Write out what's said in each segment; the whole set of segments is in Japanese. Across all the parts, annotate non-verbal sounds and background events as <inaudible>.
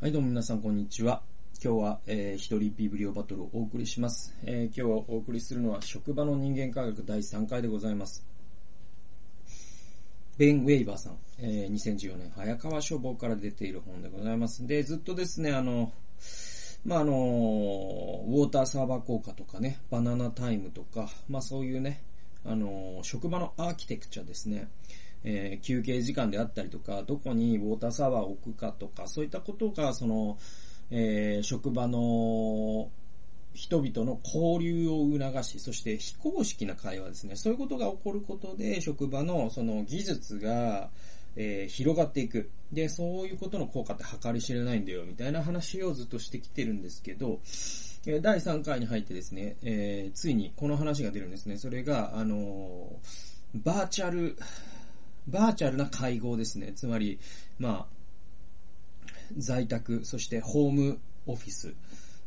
はい、どうも皆さん、こんにちは。今日は、えー、一人ビブリオバトルをお送りします。えー、今日お送りするのは、職場の人間科学第3回でございます。ベン・ウェイバーさん、えー、2014年、早川書房から出ている本でございます。で、ずっとですね、あの、まあ、あの、ウォーターサーバー効果とかね、バナナタイムとか、まあ、そういうね、あの、職場のアーキテクチャですね。えー、休憩時間であったりとか、どこにウォーターサーバーを置くかとか、そういったことが、その、えー、職場の人々の交流を促し、そして非公式な会話ですね。そういうことが起こることで、職場のその技術が、えー、広がっていく。で、そういうことの効果って計り知れないんだよ、みたいな話をずっとしてきてるんですけど、え第3回に入ってですね、えー、ついにこの話が出るんですね。それが、あのバーチャル、バーチャルな会合ですね。つまり、まあ、在宅、そしてホームオフィス、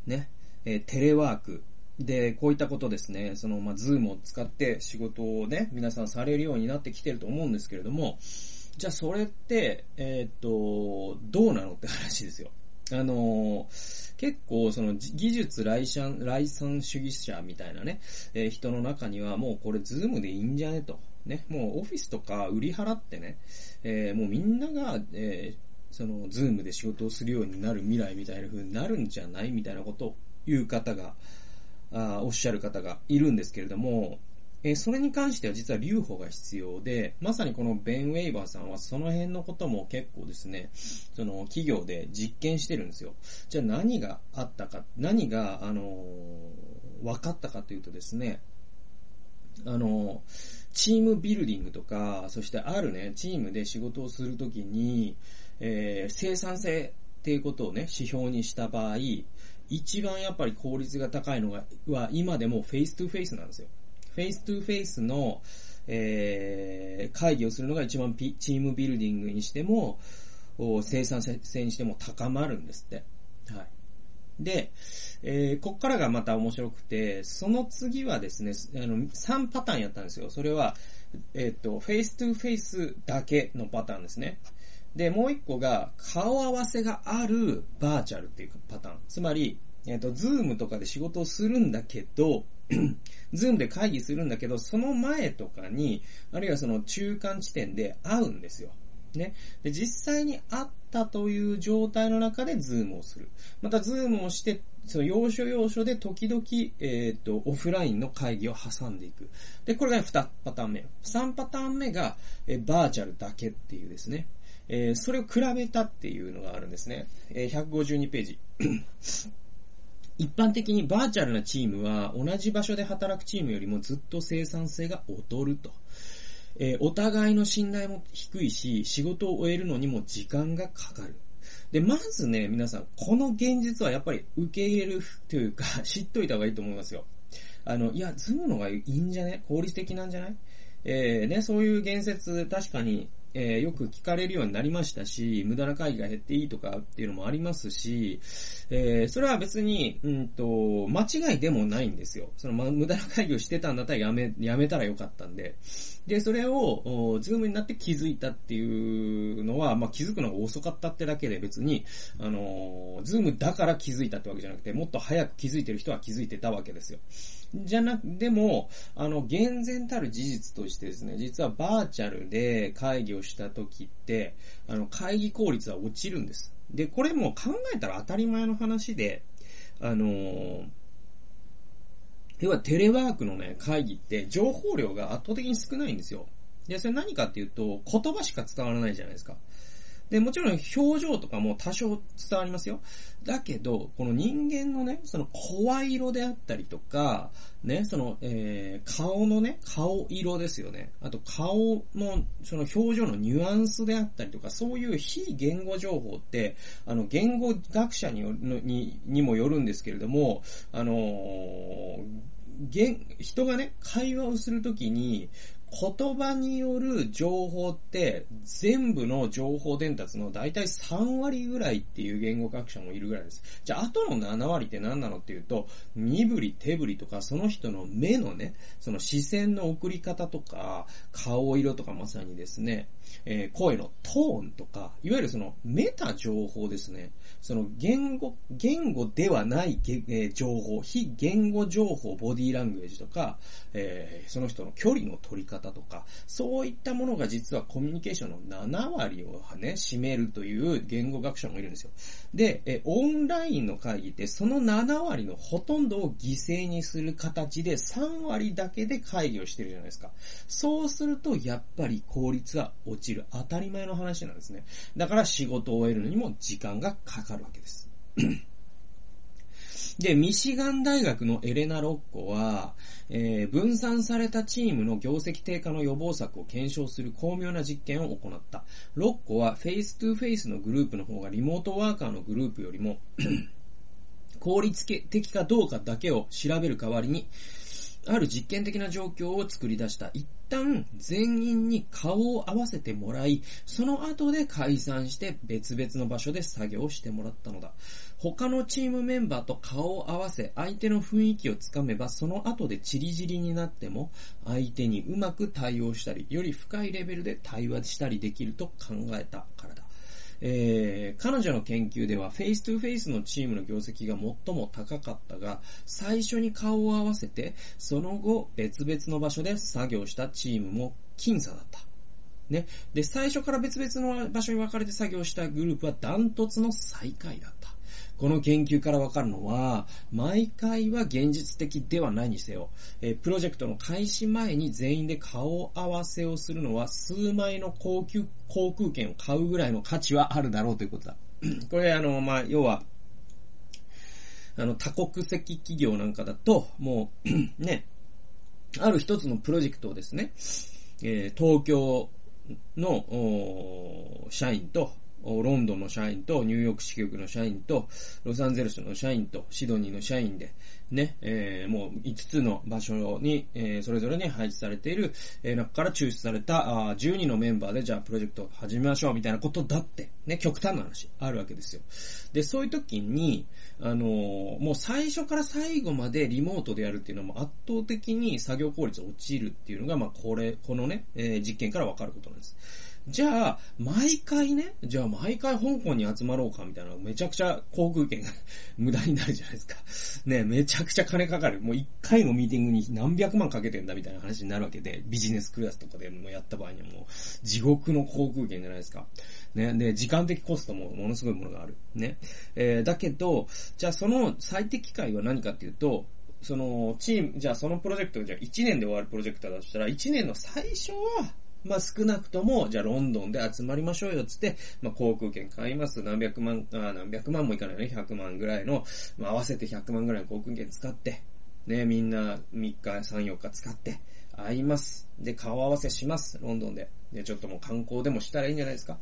ね、えー、テレワーク、で、こういったことですね、その、まあ、ズームを使って仕事をね、皆さんされるようになってきてると思うんですけれども、じゃあそれって、えー、っと、どうなのって話ですよ。あのー、結構その技術礼賛、礼賛主義者みたいなね、えー、人の中にはもうこれズームでいいんじゃねと。ね、もうオフィスとか売り払ってね、えー、もうみんなが、えー、その、ズームで仕事をするようになる未来みたいな風になるんじゃないみたいなことを言う方が、あおっしゃる方がいるんですけれども、えー、それに関しては実は留保が必要で、まさにこのベン・ウェイバーさんはその辺のことも結構ですね、その企業で実験してるんですよ。じゃあ何があったか、何が、あのー、分かったかというとですね、あの、チームビルディングとか、そしてあるね、チームで仕事をするときに、えー、生産性っていうことをね、指標にした場合、一番やっぱり効率が高いのが、は今でも face to face なんですよ。 face to face の、えー、会議をするのが一番チームビルディングにしても、生産性にしても高まるんですって。はい。で、えー、こっからがまた面白くて、その次はですね、あの、3パターンやったんですよ。それは、えっ、と、 face to face だけのパターンですね。で、もう一個が、顔合わせがあるバーチャルっていうパターン。つまり、えっ、ー、と、ズームとかで仕事をするんだけど、<clears throat> ズームで会議するんだけど、その前とかに、あるいはその中間地点で会うんですよ。ね。で、実際に会ったという状態の中でズームをする。また、ズームをして、その要所要所で時々、えっ、ー、と、オフラインの会議を挟んでいく。で、これが2パターン目。3パターン目が、えー、バーチャルだけっていうですね。えー、それを比べたっていうのがあるんですね。え、152ページ。<coughs> 一般的にバーチャルなチームは同じ場所で働くチームよりもずっと生産性が劣ると。えー、お互いの信頼も低いし、仕事を終えるのにも時間がかかる。で、まずね、皆さん、この現実はやっぱり受け入れるというか、<laughs> 知っといた方がいいと思いますよ。あの、いや、ズームの方がいいんじゃね？効率的なんじゃない？えー、ね、そういう言説、確かにえー、よく聞かれるようになりましたし、無駄な会議が減っていいとかっていうのもありますし、えー、それは別に、うんと、間違いでもないんですよ。その、ま、無駄な会議をしてたんだったらやめ、やめたらよかったんで。で、それを、ズームになって気づいたっていうのは、まあ、気づくのが遅かったってだけで別に、あの、ズームだから気づいたってわけじゃなくて、もっと早く気づいてる人は気づいてたわけですよ。じゃなく、でも、あの、厳然たる事実としてですね、実はバーチャルで会議をした時って、あの、会議効率は落ちるんです。で、これも考えたら当たり前の話で、あのー、要はテレワークのね、会議って情報量が圧倒的に少ないんですよ。で、それ何かっていうと、言葉しか伝わらないじゃないですか。で、もちろん表情とかも多少伝わりますよ。だけど、この人間のね、その声色であったりとか、ね、その、えー、顔のね、顔色ですよね。あと顔の、その表情のニュアンスであったりとか、そういう非言語情報って、あの、言語学者によるのににもよるんですけれども、あのー人がね、会話をするときに、言葉による情報って全部の情報伝達の大体3割ぐらいっていう言語学者もいるぐらいです。じゃあ、あとの7割って何なのっていうと、身振り手振りとか、その人の目のね、その視線の送り方とか、顔色とかまさにですね、えー、声のトーンとか、いわゆるそのメタ情報ですね。その言語、言語ではない、えー、情報、非言語情報、ボディーラングエージとか、えー、その人の距離の取り方とか、そういったものが実はコミュニケーションの7割をね、占めるという言語学者もいるんですよ。で、えオンラインの会議ってその7割のほとんどを犠牲にする形で3割だけで会議をしてるじゃないですか。そうすると、やっぱり効率は落ちる。当たり前の話なんですね。だから仕事を終えるのにも時間がかかるわけです。で、ミシガン大学のエレナ・ロッコは、えー、分散されたチームの業績低下の予防策を検証する巧妙な実験を行った。ロッコは face-to-face のグループの方がリモートワーカーのグループよりも <coughs> 効率的かどうかだけを調べる代わりに、ある実験的な状況を作り出した。一旦全員に顔を合わせてもらい、その後で解散して別々の場所で作業をしてもらったのだ。他のチームメンバーと顔を合わせ、相手の雰囲気をつかめば、その後でチリジリになっても、相手にうまく対応したり、より深いレベルで対話したりできると考えたからだ。えー、彼女の研究では face-to-face のチームの業績が最も高かったが、最初に顔を合わせて、その後別々の場所で作業したチームも僅差だった。ね。で、最初から別々の場所に分かれて作業したグループはダントツの最下位だった。この研究からわかるのは、毎回は現実的ではないにせよ、えプロジェクトの開始前に全員で顔合わせをするのは数枚の高級航空券を買うぐらいの価値はあるだろうということだ。<clears throat> これあの、まあ、要は、あの、多国籍企業なんかだと、もう <clears throat> ね、ある一つのプロジェクトをですね、えー、東京の社員と、ロンドンの社員と、ニューヨーク支局の社員と、ロサンゼルスの社員と、シドニーの社員で、ね、えー、もう5つの場所に、えー、それぞれに配置されている、えー、中から抽出された、あ12のメンバーで、じゃあプロジェクト始めましょう、みたいなことだって、ね、極端な話、あるわけですよ。で、そういう時に、あのー、もう最初から最後までリモートでやるっていうのも圧倒的に作業効率落ちるっていうのが、まあ、これ、このね、えー、実験からわかることなんです。じゃあ、毎回ね、じゃあ毎回香港に集まろうかみたいな、めちゃくちゃ航空券が <laughs> 無駄になるじゃないですか。ね、めちゃくちゃ金かかる。もう一回のミーティングに何百万かけてんだみたいな話になるわけで、ビジネスクラスとかでもやった場合にはもう、地獄の航空券じゃないですか。ね、で、時間的コストもものすごいものがある。ね。えー、だけど、じゃあその最適解は何かっていうと、その、チーム、じゃあそのプロジェクト、じゃあ1年で終わるプロジェクトだとしたら、1年の最初は、まあ少なくとも、じゃあロンドンで集まりましょうよ、つって、まあ航空券買います。何百万、あ何百万もいかないね。100万ぐらいの、まあ合わせて100万ぐらいの航空券使って、ね、みんな3日、3、4日使って、会います。で、顔合わせします。ロンドンで。で、ちょっともう観光でもしたらいいんじゃないですか。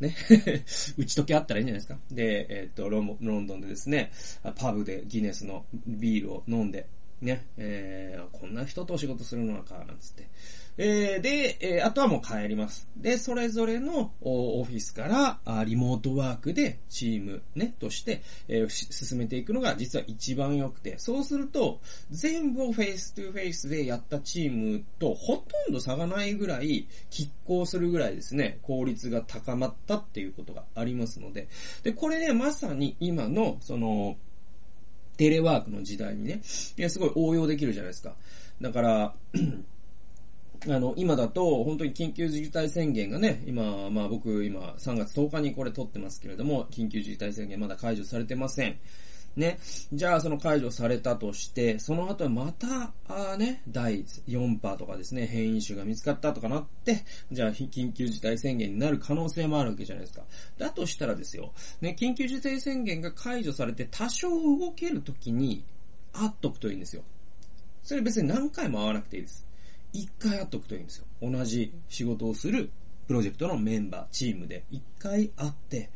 ね。<laughs> 打ち解けあったらいいんじゃないですか。で、えっ、とロ、ロンドンでですね、パブでギネスのビールを飲んで、ね、えー、こんな人とお仕事するのか、なんつって。えー、で、えー、あとはもう帰ります。で、それぞれのオフィスからリモートワークでチームね、として、えー、進めていくのが実は一番良くて、そうすると、全部を face-to-face でやったチームとほとんど差がないぐらい、拮抗するぐらいですね、効率が高まったっていうことがありますので、で、これね、まさに今の、その、テレワークの時代にね、すごい応用できるじゃないですか。だから、あの、今だと、本当に緊急事態宣言がね、今、まあ僕、今、3月10日にこれ撮ってますけれども、緊急事態宣言まだ解除されてません。ね。じゃあ、その解除されたとして、その後また、あね、第4波とかですね、変異種が見つかったとかなって、じゃあ、緊急事態宣言になる可能性もあるわけじゃないですか。だとしたらですよ、ね、緊急事態宣言が解除されて多少動けるときに、会っとくといいんですよ。それ別に何回も会わなくていいです。一回会っとくといいんですよ。同じ仕事をするプロジェクトのメンバー、チームで一回会って、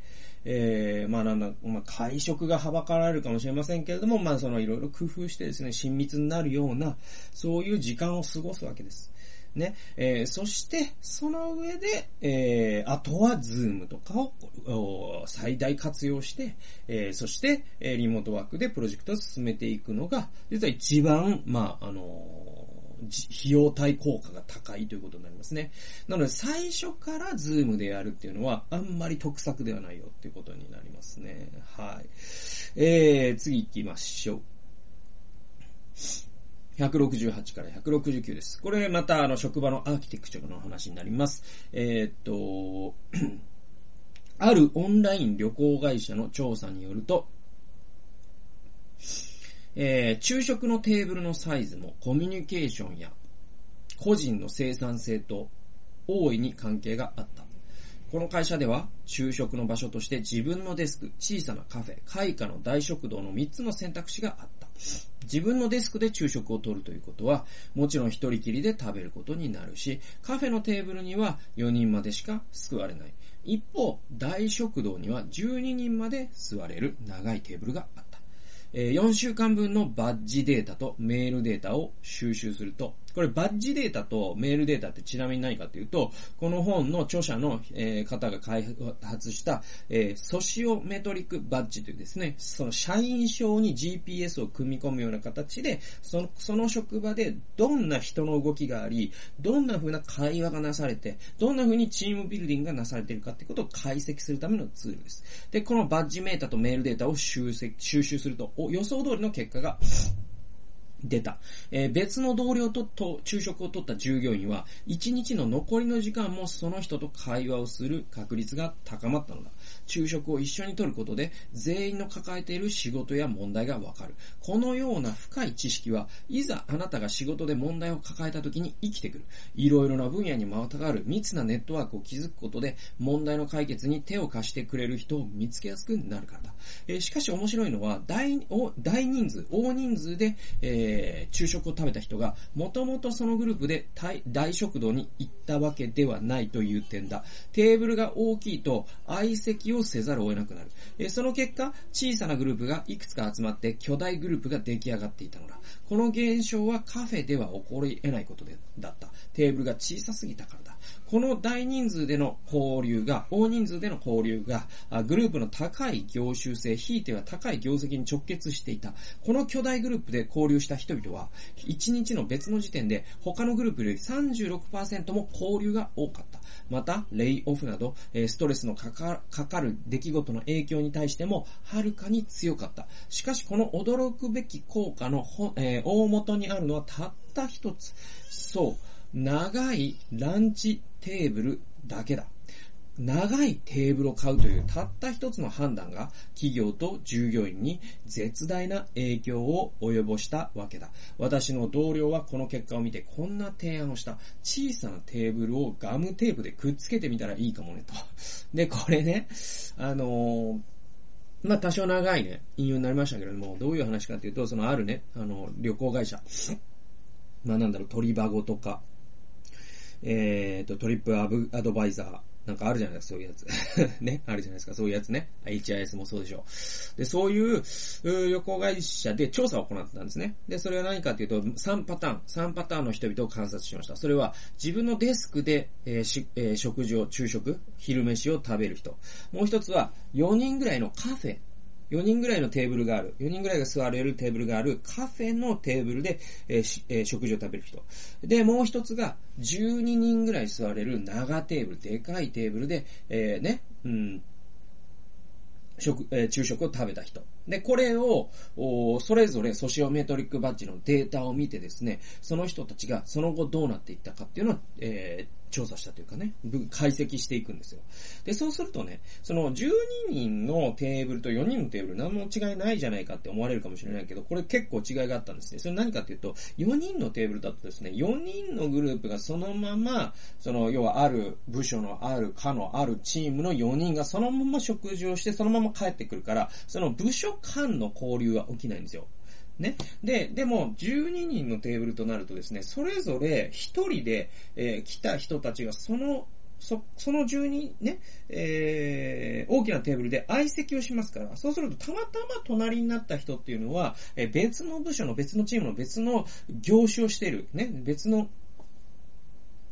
えー、まあなんだ、まあ会食がはばかられるかもしれませんけれども、まあそのいろいろ工夫してですね、親密になるような、そういう時間を過ごすわけです。ね。えー、そして、その上で、えー、あとはズームとかを最大活用して、えー、そして、えリモートワークでプロジェクトを進めていくのが、実は一番、まあ、あの費用対効果が高いということになりますね。なので最初からズームでやるっていうのはあんまり得策ではないよっていうことになりますね。はい。えー、次行きましょう。168から169です。これまたあの職場のアーキテクチャの話になります。えー、っと、あるオンライン旅行会社の調査によると、えー、昼食のテーブルのサイズもコミュニケーションや個人の生産性と大いに関係があった。この会社では、昼食の場所として自分のデスク、小さなカフェ、開花の大食堂の3つの選択肢があった。自分のデスクで昼食をとるということは、もちろん一人きりで食べることになるし、カフェのテーブルには4人までしか座れない。一方、大食堂には12人まで座れる長いテーブルがあった。4週間分のバッジデータとメールデータを収集すると、これバッジデータとメールデータってちなみに何かというと、この本の著者の、え方が開発した、えソシオメトリックバッジというですね、その社員証に GPS を組み込むような形で、その、その職場でどんな人の動きがあり、どんな風な会話がなされて、どんな風にチームビルディングがなされているかってことを解析するためのツールです。で、このバッジメータとメールデータを収収集すると、予想通りの結果が出た。えー、別の同僚とと昼食をとった従業員は、1日の残りの時間もその人と会話をする確率が高まったのだ。昼食を一緒にとることで、全員の抱えている仕事や問題がわかる。このような深い知識は、いざあなたが仕事で問題を抱えた時に生きてくる。いろいろな分野にまたがる密なネットワークを築くことで、問題の解決に手を貸してくれる人を見つけやすくなるからだ。えー、しかし面白いのは、大、大人数、大人数で、えー、昼食を食べた人が、もともとそのグループで大食堂に行ったわけではないという点だ。テーブルが大きいと、相席ををせざるを得なくなる。え、その結果、小さなグループがいくつか集まって巨大グループが出来上がっていたのだ。この現象はカフェでは起こり得ないことでだった。テーブルが小さすぎたからだ。この大人数での交流が、大人数での交流が、グループの高い業種性、ひいては高い業績に直結していた。この巨大グループで交流した人々は、1日の別の時点で他のグループより36%も交流が多かった。また、レイオフなど、ストレスのかかかかる出来事の影響に対しても、はるかに強かった。しかし、この驚くべき効果の、えー、大元にあるのはたった一つ。そう。長いランチテーブルだけだ。長いテーブルを買うというたった一つの判断が企業と従業員に絶大な影響を及ぼしたわけだ。私の同僚はこの結果を見てこんな提案をした。小さなテーブルをガムテープでくっつけてみたらいいかもねと。<laughs> で、これね、あのーまあ、多少長いね、引用になりましたけれども、どういう話かというと、そのあるね、あの、旅行会社。まあ、なんだろう、鳥バゴとか、えっ、ー、と、トリップアブアドバイザー。なんかあるじゃないですか、そういうやつ。<laughs> ね、あるじゃないですか、そういうやつね。HIS もそうでしょう。で、そういう旅行会社で調査を行ってたんですね。で、それは何かというと、3パターン、3パターンの人々を観察しました。それは、自分のデスクで、えーしえー、食事を、昼食、昼飯を食べる人。もう一つは、4人ぐらいのカフェ4人ぐらいのテーブルがある、4人ぐらいが座れるテーブルがあるカフェのテーブルで、えーえー、食事を食べる人。で、もう一つが12人ぐらい座れる長テーブル、でかいテーブルで、えー、ね、うん、食、えー、昼食を食べた人。で、これを、それぞれソシオメトリックバッジのデータを見てですね、その人たちがその後どうなっていったかっていうのを、えー、調査したというかね、解析していくんですよ。で、そうするとね、その12人のテーブルと4人のテーブル何も違いないじゃないかって思われるかもしれないけど、これ結構違いがあったんですね。それ何かっていうと、4人のテーブルだとですね、4人のグループがそのまま、その、要はある部署のある課のあるチームの4人がそのまま食事をしてそのまま帰ってくるから、その部署間の交流は起きないんですよ。ね。で、でも、12人のテーブルとなるとですね、それぞれ1人で、えー、来た人たちがその、そ、その12ね、えー、大きなテーブルで相席をしますから、そうするとたまたま隣になった人っていうのは、えー、別の部署の別のチームの別の業種をしている、ね、別の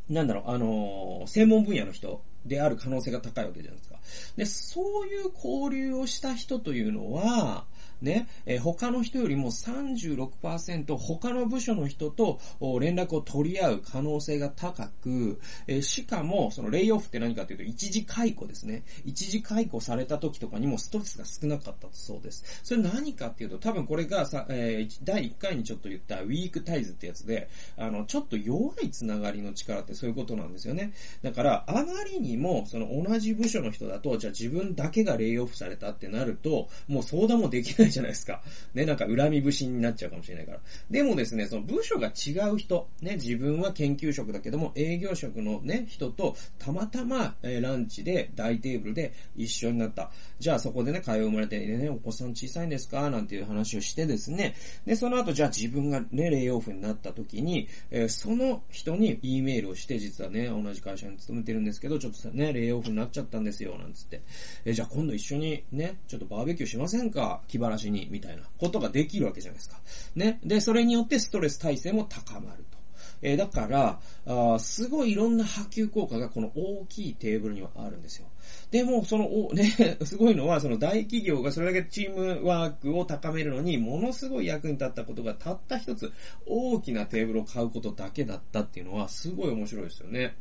なんだろう、あの専門分野の人である可能性が高いわけじゃないですか。で、そういう交流をした人というのは、ね、えー他の人よりも36%他の部署の人と連絡を取り合う可能性が高く、えーしかも、そのレイオフって何かというと、一時解雇ですね。一時解雇された時とかにもストレスが少なかったそうです。それ何かっていうと、多分これがさ、えー第1回にちょっと言ったウィークタイズってやつで、あの、ちょっと弱いつながりの力ってそういうことなんですよね。だから、あまりにも、その同じ部署の人だと、じゃあ自分だけがレイオフされたってなると、もう相談もできないじゃないですか。ね、なんか恨み節になっちゃうかもしれないから。でもですね、その部署が違う人、ね、自分は研究職だけども、営業職のね、人と、たまたま、えーランチで、大テーブルで一緒になった。じゃあそこでね、会話生まれて、ね、お子さん小さいんですか？なんていう話をしてですね、で、その後、じゃあ自分がね、レイオフになった時に、えーその人に E メールをして、実はね、同じ会社に勤めてるんですけど、ちょっとね、レイオフになっちゃったんですよ、なんつって。えーじゃあ今度一緒にね、ちょっとバーベキューしませんか？気晴らしに、みたいなことができるわけじゃないですか。ね。で、それによってストレス耐性も高まると。えーだから、あすごいいろんな波及効果がこの大きいテーブルにはあるんですよ。でも、その、おね、<laughs> すごいのは、その大企業がそれだけチームワークを高めるのに、ものすごい役に立ったことがたった一つ、大きなテーブルを買うことだけだったっていうのは、すごい面白いですよね。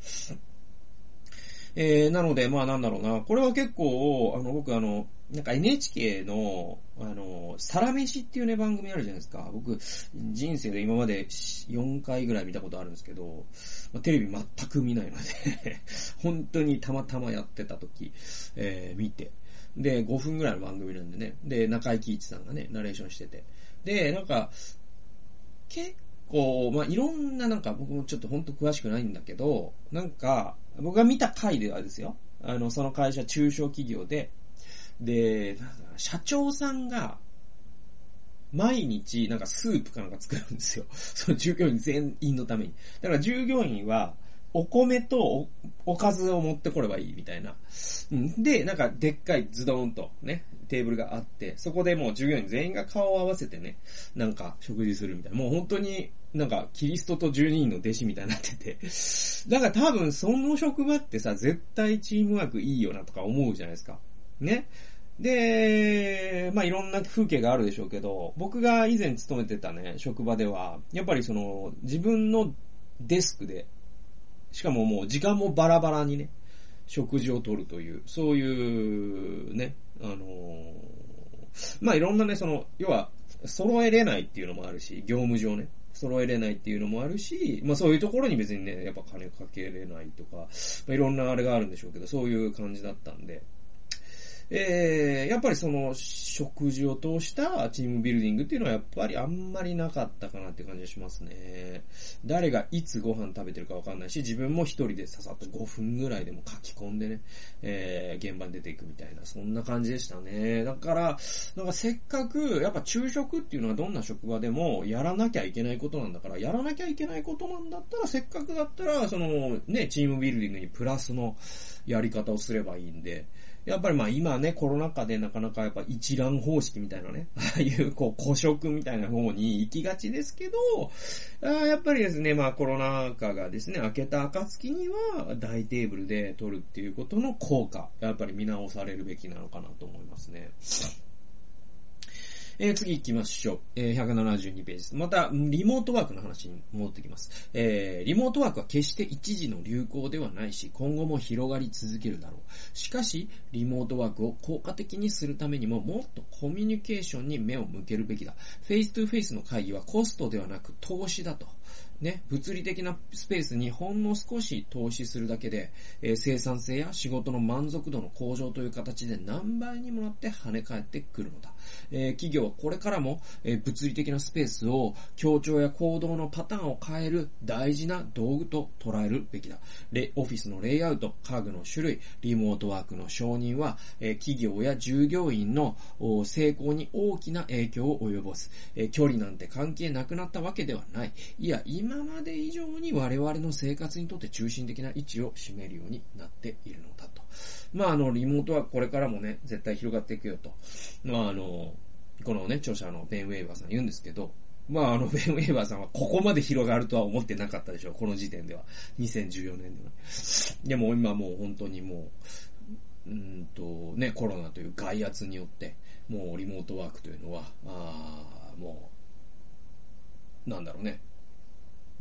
えー、なので、まあなんだろうな、これは結構、あの、僕あの、なんか NHK の、あの、サラメシっていうね、番組あるじゃないですか。僕、人生で今まで4回ぐらい見たことあるんですけど、まあ、テレビ全く見ないので、<laughs> 本当にたまたまやってた時、えー、見て。で、5分ぐらいの番組なんでね。で、中井貴一さんがね、ナレーションしてて。で、なんか、結こう、まあ、いろんななんか僕もちょっとほんと詳しくないんだけど、なんか、僕が見た回ではですよ。あの、その会社中小企業で、で、社長さんが、毎日なんかスープかなんか作るんですよ。その従業員全員のために。だから従業員は、お米とおおかずを持ってこればいいみたいな。で、なんかでっかいズドーンとね、テーブルがあって、そこでもう従業員全員が顔を合わせてね、なんか食事するみたいな。もう本当になんかキリストと12人の弟子みたいになってて。だから多分その職場ってさ、絶対チームワークいいよなとか思うじゃないですか。ね。で、まあいろんな風景があるでしょうけど、僕が以前勤めてたね、職場では、やっぱりその、自分のデスクで、しかももう時間もバラバラにね、食事をとるという、そういうね、あのーまあいろんなね、その、要は、揃えれないっていうのもあるし、業務上ね、揃えれないっていうのもあるし、まあそういうところに別にね、やっぱ金かけれないとか、まあ、いろんなあれがあるんでしょうけど、そういう感じだったんで、えー、やっぱりその、食事を通したチームビルディングっていうのはやっぱりあんまりなかったかなって感じがしますね。誰がいつご飯食べてるかわかんないし、自分も一人でささっと5分ぐらいでも書き込んでね、えー、現場に出ていくみたいな、そんな感じでしたね。だから、なんかせっかく、やっぱ昼食っていうのはどんな職場でもやらなきゃいけないことなんだから、やらなきゃいけないことなんだったら、せっかくだったら、その、ね、チームビルディングにプラスのやり方をすればいいんで、やっぱりまあ今ね、コロナ禍でなかなかやっぱ一覧方式みたいなね、<laughs> ああいうこう古食みたいな方に行きがちですけど、やっぱりですね、まあコロナ禍がですね、明けた暁には大テーブルで取るっていうことの効果、やっぱり見直されるべきなのかなと思いますね。えー次行きましょう。えー172ページ。また、リモートワークの話に戻ってきます。えーリモートワークは決して一時の流行ではないし、今後も広がり続けるだろう。しかし、リモートワークを効果的にするためにも、もっとコミュニケーションに目を向けるべきだ。 face-to-face の会議はコストではなく投資だと。ね、物理的なスペースにほんの少し投資するだけで、えー生産性や仕事の満足度の向上という形で何倍にもなって跳ね返ってくるのだ。えー企業はこれからも、えー物理的なスペースを協調や行動のパターンを変える大事な道具と捉えるべきだ。レオフィスのレイアウト、家具の種類、リモートワークの承認は、え企業や従業員の成功に大きな影響を及ぼす。え距離なんて関係なくなったわけではない。いや、今今まで以上に我々の生活にとって中心的な位置を占めるようになっているのだと。まあ、あの、リモートはこれからもね、絶対広がっていくよと。まあ、あの、このね、著者のベン・ウェイバーさん言うんですけど、まあ、あの、ベン・ウェーバーさんはここまで広がるとは思ってなかったでしょう。この時点では。2014年では。でも今もう本当にもう、うんと、ね、コロナという外圧によって、もうリモートワークというのは、ああもう、なんだろうね。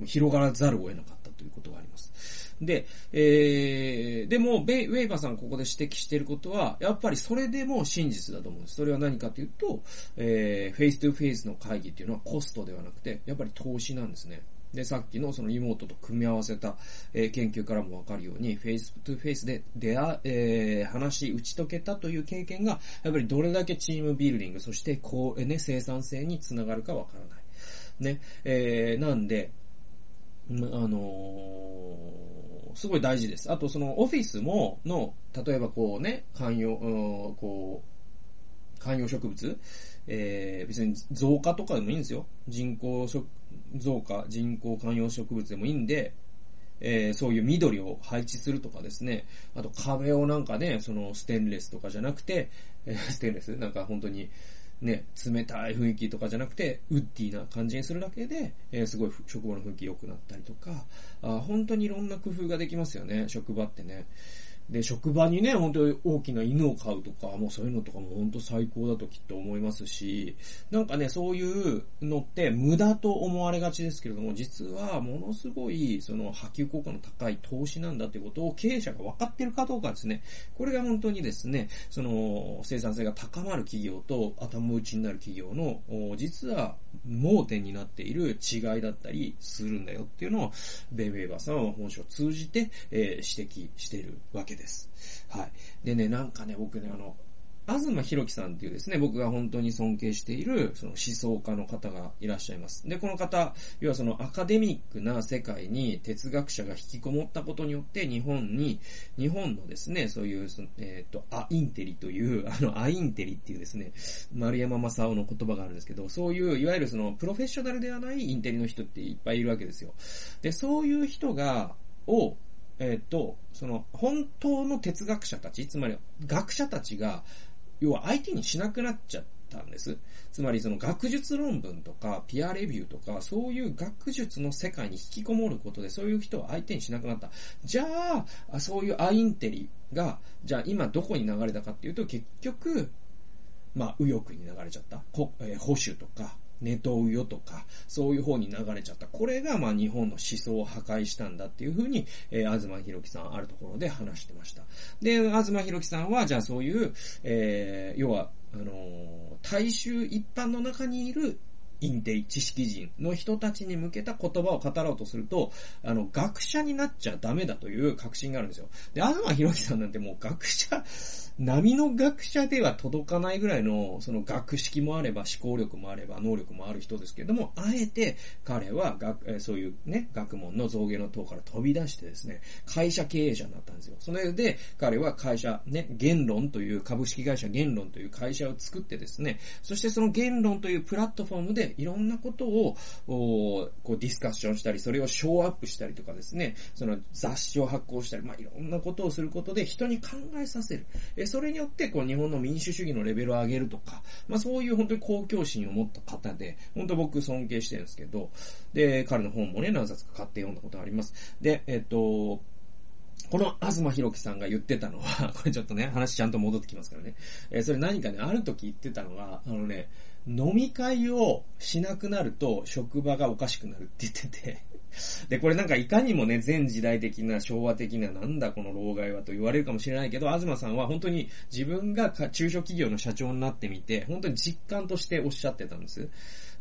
広がらざるを得なかったということがあります。で、えー、でも、ベイ、ウェイバーさんここで指摘していることは、やっぱりそれでも真実だと思うんです。それは何かというと、えー、 face-to-faceの会議っていうのはコストではなくて、やっぱり投資なんですね。で、さっきのそのリモートと組み合わせた、えー、研究からもわかるように、 face-to-faceで出会、えー、話、打ち解けたという経験が、やっぱりどれだけチームビルディング、そしてこう、ね、生産性につながるかわからない。ね、えー、なんで、あのー、すごい大事です。あと、そのオフィスも、の、例えばこうね、観葉、こう、観葉植物、えー、別に増加とかでもいいんですよ。人口増加、人口観葉植物でもいいんで、えー、そういう緑を配置するとかですね。あと壁をなんかね、そのステンレスとかじゃなくて、えー、ステンレス？なんか本当に、ね、冷たい雰囲気とかじゃなくて、ウッディな感じにするだけで、えー、すごい職場の雰囲気良くなったりとか、あ本当にいろんな工夫ができますよね、職場ってね。で、職場にね、本当に大きな犬を飼うとか、もうそういうのとかも本当最高だときっと思いますし、なんかね、そういうのって無駄と思われがちですけれども、実はものすごい、その波及効果の高い投資なんだということを経営者が分かってるかどうかですね。これが本当にですね、その生産性が高まる企業と頭打ちになる企業の、実は盲点になっている違いだったりするんだよっていうのを、ベイベーバーさんは本書を通じて、えー、指摘してるわけです。です。はい。でね、なんかね、僕ね、あの、東博樹さんっていうですね、僕が本当に尊敬している、その思想家の方がいらっしゃいます。で、この方、要はそのアカデミックな世界に哲学者が引きこもったことによって、日本に、日本のですね、そういう、えっ、ー、と、アインテリという、<laughs> あの、アインテリっていうですね、丸山正夫の言葉があるんですけど、そういう、いわゆるその、プロフェッショナルではないインテリの人っていっぱいいるわけですよ。で、そういう人が、を、えっ、ー、と、その、本当の哲学者たち、つまり学者たちが、要は相手にしなくなっちゃったんです。つまりその学術論文とか、ピアレビューとか、そういう学術の世界に引きこもることで、そういう人は相手にしなくなった。じゃあ、そういうアインテリが、じゃあ今どこに流れたかっていうと、結局、まあ、右翼に流れちゃった。えー、保守とか、ネトウヨとか、そういう方に流れちゃった。これが、まあ、日本の思想を破壊したんだっていうふうに、えー、東博樹さんあるところで話してました。で、東博樹さんは、じゃあそういう、えー、要は、あのー、大衆一般の中にいるインテリ、知識人の人たちに向けた言葉を語ろうとすると、あの、学者になっちゃダメだという確信があるんですよ。で、東博樹さんなんてもう学者、波の学者では届かないぐらいの、その学識もあれば、思考力もあれば、能力もある人ですけれども、あえて彼は学、そういうね、学問の造形の塔から飛び出してですね、会社経営者になったんですよ。それで、彼は会社、ね、言論という株式会社言論という会社を作ってですね、そしてその言論というプラットフォームでいろんなことを、こうディスカッションしたり、それをショーアップしたりとかですね、その雑誌を発行したり、まあ、いろんなことをすることで人に考えさせる。それによって、こう、日本の民主主義のレベルを上げるとか、まあ、そういう本当に公共心を持った方で、本当僕尊敬してるんですけど、で、彼の本もね、何冊か買って読んだことあります。で、えっと、この東博樹さんが言ってたのは、<laughs> これちょっとね、話ちゃんと戻ってきますからね。えー、それ何かね、ある時言ってたのが、あのね、飲み会をしなくなると職場がおかしくなるって言っててで、これなんかいかにもね、全時代的な昭和的ななんだこの老害はと言われるかもしれないけど、東さんは本当に自分が中小企業の社長になってみて、本当に実感としておっしゃってたんです。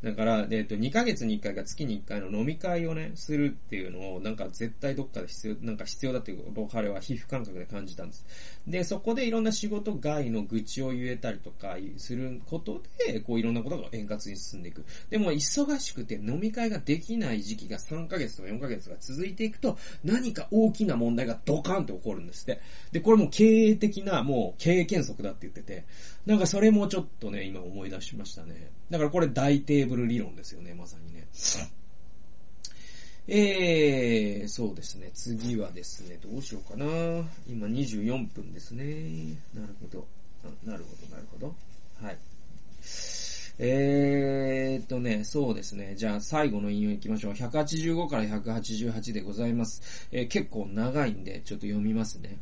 だから、えっ、と、2ヶ月に1回か月に1回の飲み会をね、するっていうのを、なんか絶対どっかで必要、なんか必要だっていうことを彼は皮膚感覚で感じたんです。で、そこでいろんな仕事外の愚痴を言えたりとかすることで、こういろんなことが円滑に進んでいく。でも忙しくて飲み会ができない時期が3ヶ月とか4ヶ月が続いていくと、何か大きな問題がドカンって起こるんですって。で、これも経営的な、もう経営原則だって言ってて、なんかそれもちょっとね、今思い出しましたね。だからこれ大テーブル理論ですよね、まさにね。えー、そうですね。次はですね、どうしようかな。今24分ですね。なるほど。なるほど、なるほど。はい。えーっとね、そうですね。じゃあ最後の引用行きましょう。185から188でございます。えー、結構長いんで、ちょっと読みますね。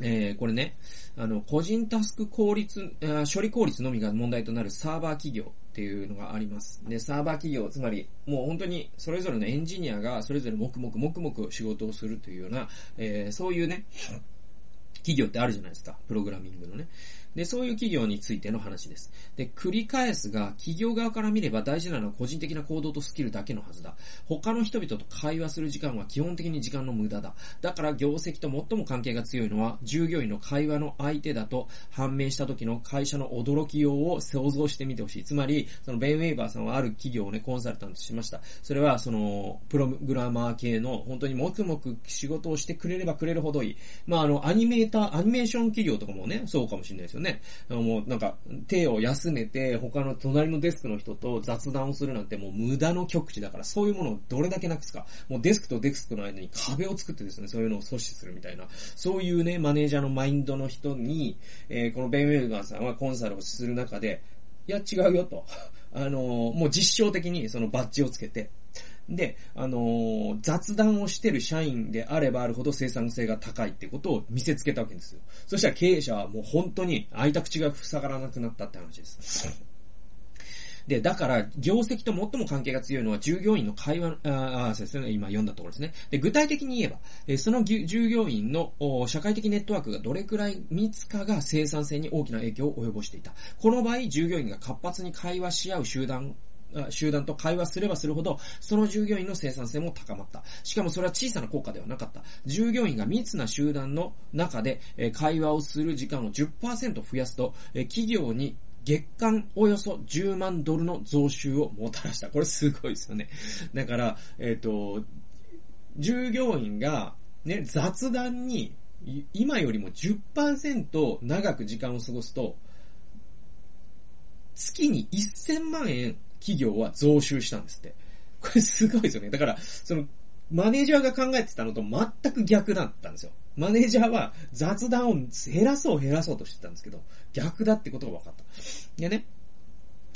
えー、これね、あの、個人タスク効率、処理効率のみが問題となるサーバー企業っていうのがあります。で、サーバー企業、つまり、もう本当にそれぞれのエンジニアがそれぞれ黙々黙々仕事をするというような、えー、そういうね、企業ってあるじゃないですか。プログラミングのね。で、そういう企業についての話です。で、繰り返すが、企業側から見れば大事なのは個人的な行動とスキルだけのはずだ。他の人々と会話する時間は基本的に時間の無駄だ。だから業績と最も関係が強いのは、従業員の会話の相手だと判明した時の会社の驚きようを想像してみてほしい。つまり、そのベン・ウェイバーさんはある企業をね、コンサルタントしました。それは、その、プログラマー系の、本当にもくもく仕事をしてくれればくれるほどいい。まあ、あの、アニメーター、アニメーション企業とかもね、そうかもしれないですよね。ねもうなんか、手を休めて、他の隣のデスクの人と雑談をするなんてもう無駄の極致だから、そういうものをどれだけなくすか。もうデスクとデスクの間に壁を作ってですね、そういうのを阻止するみたいな、そういうね、マネージャーのマインドの人に、えー、このベン・ウェルガーさんはコンサルをする中で、いや、違うよと。あのー、もう実証的にそのバッジをつけて、で、あのー、雑談をしてる社員であればあるほど生産性が高いってことを見せつけたわけですよ。そしたら経営者はもう本当に開いた口が塞がらなくなったって話です。で、だから、業績と最も関係が強いのは従業員の会話、ああ、そうですね、今読んだところですね。で、具体的に言えば、えその従業員の社会的ネットワークがどれくらい密かが生産性に大きな影響を及ぼしていた。この場合、従業員が活発に会話し合う集団集団と会話すればするほど、その従業員の生産性も高まった。しかもそれは小さな効果ではなかった。従業員が密な集団の中でえ会話をする時間を10%増やすと、え企業に月間およそ10万ドルの増収をもたらした。これすごいですよね。だから、えっ、ー、と、従業員が、ね、雑談に、今よりも10%長く時間を過ごすと、月に1000万円企業は増収したんですって。これすごいですよね。だから、その、マネージャーが考えてたのと全く逆だったんですよ。マネージャーは雑談を減らそう減らそうとしてたんですけど、逆だってことが分かった。でね、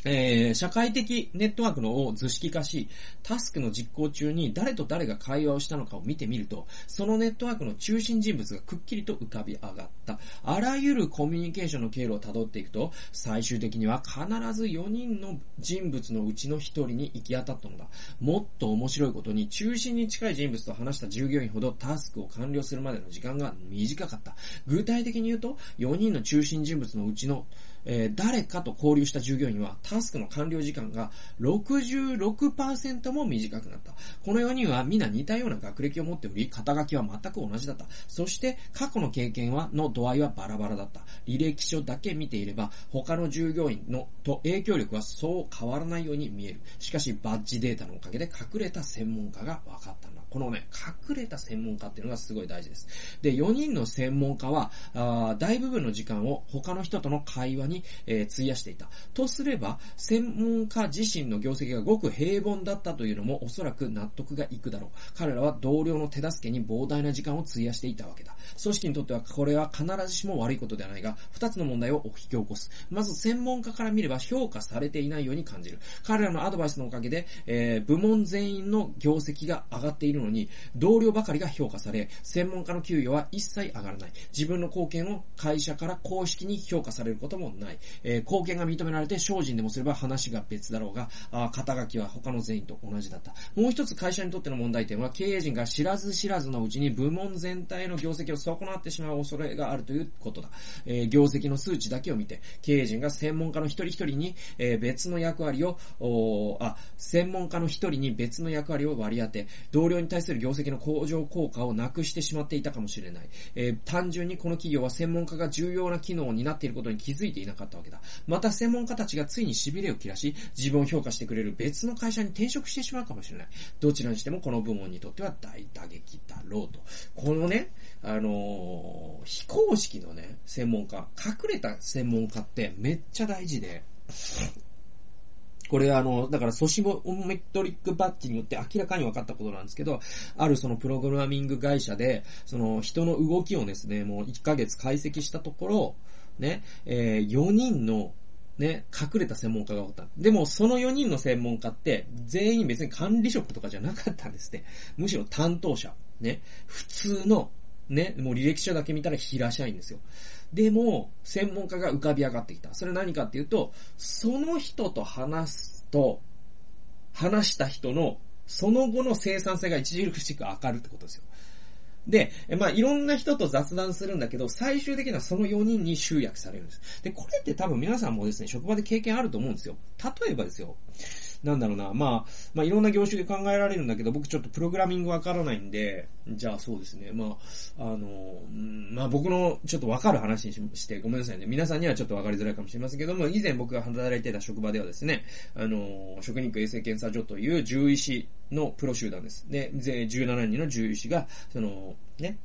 えー、社会的ネットワークのを図式化し、タスクの実行中に誰と誰が会話をしたのかを見てみると、そのネットワークの中心人物がくっきりと浮かび上がった。あらゆるコミュニケーションの経路を辿っていくと、最終的には必ず4人の人物のうちの1人に行き当たったのだ。もっと面白いことに、中心に近い人物と話した従業員ほどタスクを完了するまでの時間が短かった。具体的に言うと、4人の中心人物のうちのえー、誰かと交流した従業員はタスクの完了時間が66%も短くなった。この4人は皆似たような学歴を持っており、肩書きは全く同じだった。そして過去の経験は、の度合いはバラバラだった。履歴書だけ見ていれば、他の従業員のと影響力はそう変わらないように見える。しかし、バッジデータのおかげで隠れた専門家が分かったんだ。このね、隠れた専門家っていうのがすごい大事です。で、4人の専門家は、あ大部分の時間を他の人との会話に、えー、費やしていた。とすれば、専門家自身の業績がごく平凡だったというのもおそらく納得がいくだろう。彼らは同僚の手助けに膨大な時間を費やしていたわけだ。組織にとってはこれは必ずしも悪いことではないが、2つの問題を引き起こす。まず、専門家から見れば評価されていないように感じる。彼らのアドバイスのおかげで、えー、部門全員の業績が上がっているるのに、同僚ばかりが評価され、専門家の給与は一切上がらない。自分の貢献を会社から公式に評価されることもない。えー、貢献が認められて精進でもすれば話が別だろうが、あ肩書きは他の全員と同じだった。もう一つ会社にとっての問題点は、経営陣が知らず知らずのうちに部門全体の業績を損なってしまう恐れがあるということだ。えー、業績の数値だけを見て、経営陣が専門家の一人一人に、えー、別の役割を、おあ、専門家の一人に別の役割を割り当て、同僚に対する業績の向上効果をなくしてしまっていたかもしれない。えー、単純にこの企業は専門家が重要な機能を担っていることに気づいていななかったわけだ。また専門家たちがついに痺れを切らし、自分を評価してくれる別の会社に転職してしまうかもしれない。どちらにしてもこの部門にとっては大打撃だろうと。このね、あのー、非公式のね、専門家、隠れた専門家ってめっちゃ大事で、これあの、だからソシモメトリックバッジによって明らかに分かったことなんですけど、あるそのプログラミング会社で、その人の動きをですね、もう1ヶ月解析したところ、ね、えー、4人のね、隠れた専門家がおった。でも、その4人の専門家って、全員別に管理職とかじゃなかったんですって。むしろ担当者。ね、普通の、ね、もう履歴書だけ見たら平社員ですよ。でも、専門家が浮かび上がってきた。それ何かっていうと、その人と話すと、話した人の、その後の生産性が著しく上がるってことですよ。で、まあ、いろんな人と雑談するんだけど、最終的にはその4人に集約されるんです。で、これって多分皆さんもですね、職場で経験あると思うんですよ。例えばですよ、なんだろうな、まあ、まあいろんな業種で考えられるんだけど、僕ちょっとプログラミングわからないんで、じゃあそうですね、まあ、あの、まあ僕のちょっとわかる話にしてごめんなさいね。皆さんにはちょっとわかりづらいかもしれませんけども、以前僕が働いてた職場ではですね、あの、食肉衛生検査所という獣医師のプロ集団です。で、17人の獣医師が、その、ね、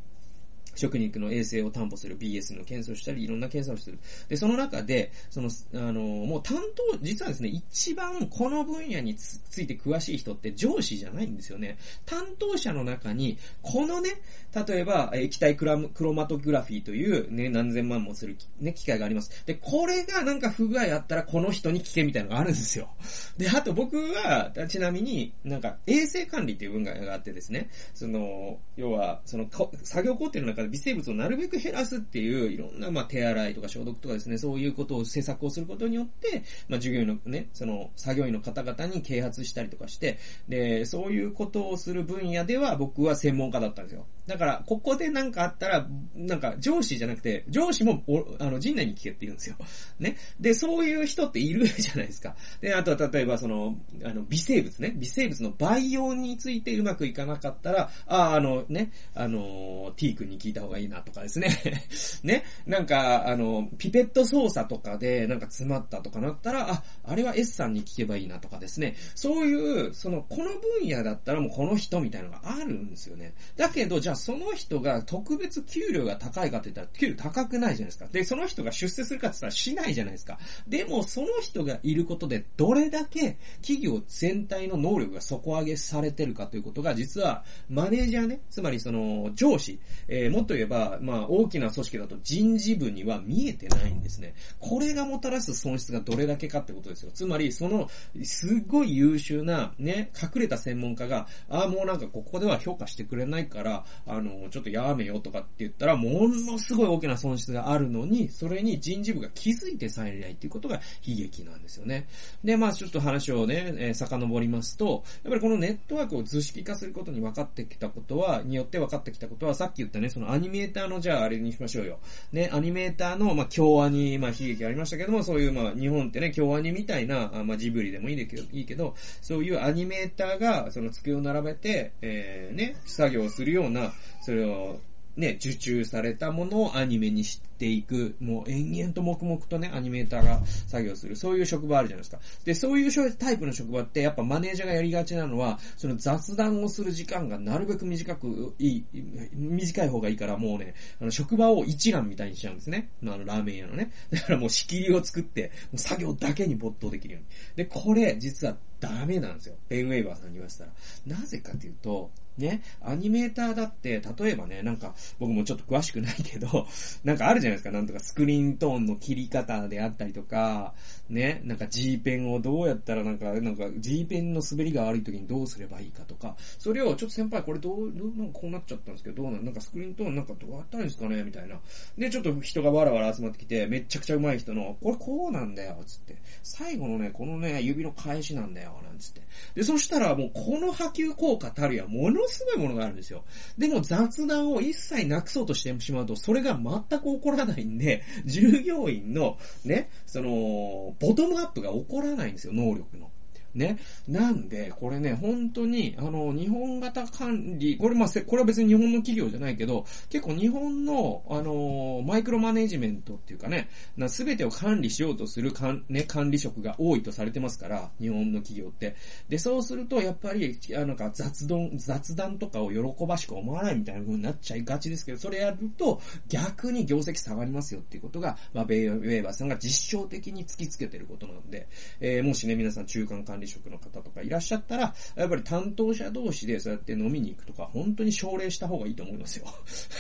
食肉の衛生を担保する BS の検査をしたり、いろんな検査をする。で、その中で、その、あの、もう担当、実はですね、一番この分野につついて詳しい人って上司じゃないんですよね。担当者の中に、このね、例えば、液体クラクロマトグラフィーというね、何千万もする、ね、機械があります。で、これがなんか不具合あったら、この人に聞けみたいなのがあるんですよ。で、あと僕は、ちなみになんか衛生管理っていう分野があってですね、その、要は、その、作業工程の中微生物をなるべく減らすっていう、いろんな、まあ、手洗いとか消毒とかですね、そういうことを施策をすることによって、まあ、従業員のね、その、作業員の方々に啓発したりとかして、で、そういうことをする分野では僕は専門家だったんですよ。だから、ここでなんかあったら、なんか上司じゃなくて、上司もお、あの、陣内に聞けって言うんですよ。ね。で、そういう人っているじゃないですか。で、あとは例えばその、あの、微生物ね。微生物の培養についてうまくいかなかったら、ああ、あのね、あの、T 君に聞いた方がいいなとかですね。<laughs> ね。なんか、あの、ピペット操作とかでなんか詰まったとかなったら、あ、あれは S さんに聞けばいいなとかですね。そういう、その、この分野だったらもうこの人みたいなのがあるんですよね。だけど、じゃあその人が特別給料が高いかって言ったら、給料高くないじゃないですか。で、その人が出世するかって言ったらしないじゃないですか。でも、その人がいることで、どれだけ企業全体の能力が底上げされてるかということが、実は、マネージャーね、つまりその、上司、えー、もっと言えば、まあ、大きな組織だと人事部には見えてないんですね。これがもたらす損失がどれだけかってことですよ。つまり、その、すっごい優秀な、ね、隠れた専門家が、ああ、もうなんかここでは評価してくれないから、あの、ちょっとやめよとかって言ったら、ものすごい大きな損失があるのに、それに人事部が気づいてさえないっていうことが悲劇なんですよね。で、まあちょっと話をね、えー、遡りますと、やっぱりこのネットワークを図式化することに分かってきたことは、によって分かってきたことは、さっき言ったね、そのアニメーターのじゃああれにしましょうよ。ね、アニメーターの、まあ京アニ、まあ悲劇ありましたけども、そういうまあ日本ってね、京アニみたいな、あまあジブリでもいいけど、いいけど、そういうアニメーターが、その机を並べて、えー、ね、作業をするような、それを、ね、受注されたものをアニメにしていく、もう延々と黙々とね、アニメーターが作業する、そういう職場あるじゃないですか。で、そういうタイプの職場って、やっぱマネージャーがやりがちなのは、その雑談をする時間がなるべく短く、いい、短い方がいいから、もうね、あの、職場を一覧みたいにしちゃうんですね。あの、ラーメン屋のね。だからもう仕切りを作って、もう作業だけに没頭できるように。で、これ、実はダメなんですよ。ベン・ウェイバーさんに言わせたら。なぜかというと、ね、アニメーターだって、例えばね、なんか、僕もちょっと詳しくないけど、<laughs> なんかあるじゃないですか、なんとかスクリーントーンの切り方であったりとか、ね、なんか G ペンをどうやったらなんか、なんか G ペンの滑りが悪い時にどうすればいいかとか、それをちょっと先輩これどう、どう、なんかこうなっちゃったんですけど、どうなんなんかスクリーントーンなんかどうやったんですかね？みたいな。で、ちょっと人がわらわら集まってきて、めちゃくちゃ上手い人の、これこうなんだよ、つって。最後のね、このね、指の返しなんだよ、なんつって。で、そしたらもうこの波及効果たるや、もののすごいものがあるんですよ。でも雑談を一切なくそうとしてしまうと、それが全く起こらないんで、従業員の、ね、その、ボトムアップが起こらないんですよ、能力の。ね。なんで、これね、本当に、あの、日本型管理、これまあ、これは別に日本の企業じゃないけど、結構日本の、あの、マイクロマネジメントっていうかね、すべてを管理しようとするかん、ね、管理職が多いとされてますから、日本の企業って。で、そうすると、やっぱり、あなんか雑談、雑談とかを喜ばしく思わないみたいな風になっちゃいがちですけど、それやると、逆に業績下がりますよっていうことが、まあ、ベイウェーバーさんが実証的に突きつけてることなので、えー、もしね、皆さん中間管理理職の方とかいらっしゃったら、やっぱり担当者同士でそうやって飲みに行くとか、本当に奨励した方がいいと思いますよ。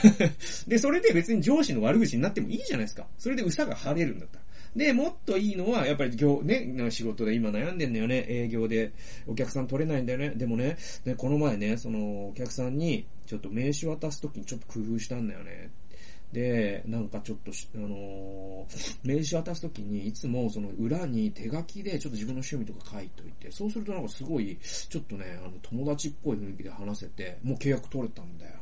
<laughs> で、それで別に上司の悪口になってもいいじゃないですか。それでうさが晴れるんだったら。で、もっといいのは、やっぱり業、ね、仕事で今悩んでんだよね。営業でお客さん取れないんだよね。でもね、で、この前ね、そのお客さんに、ちょっと名刺渡すときにちょっと工夫したんだよね。で、なんかちょっとあのー、名刺渡すときに、いつもその裏に手書きでちょっと自分の趣味とか書いといて、そうするとなんかすごい、ちょっとね、あの、友達っぽい雰囲気で話せて、もう契約取れたんだよ。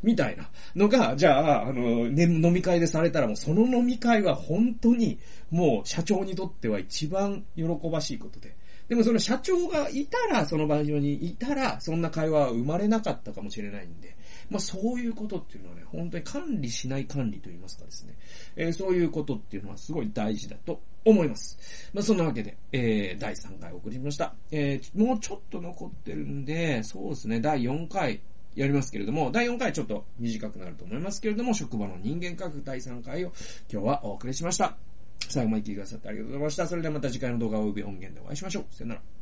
みたいなのが、じゃあ、あの、ね、飲み会でされたらもうその飲み会は本当にもう社長にとっては一番喜ばしいことで。でもその社長がいたら、その場所にいたら、そんな会話は生まれなかったかもしれないんで、まあそういうことっていうのはね、本当に管理しない管理といいますかですね、えー、そういうことっていうのはすごい大事だと思います。まあそんなわけで、えー、第3回送りました。えー、もうちょっと残ってるんで、そうですね、第4回、やりますけれども、第4回ちょっと短くなると思いますけれども、職場の人間科学第3回を今日はお送りしました。最後まで聞いてくださってありがとうございました。それではまた次回の動画及び音源でお会いしましょう。さよなら。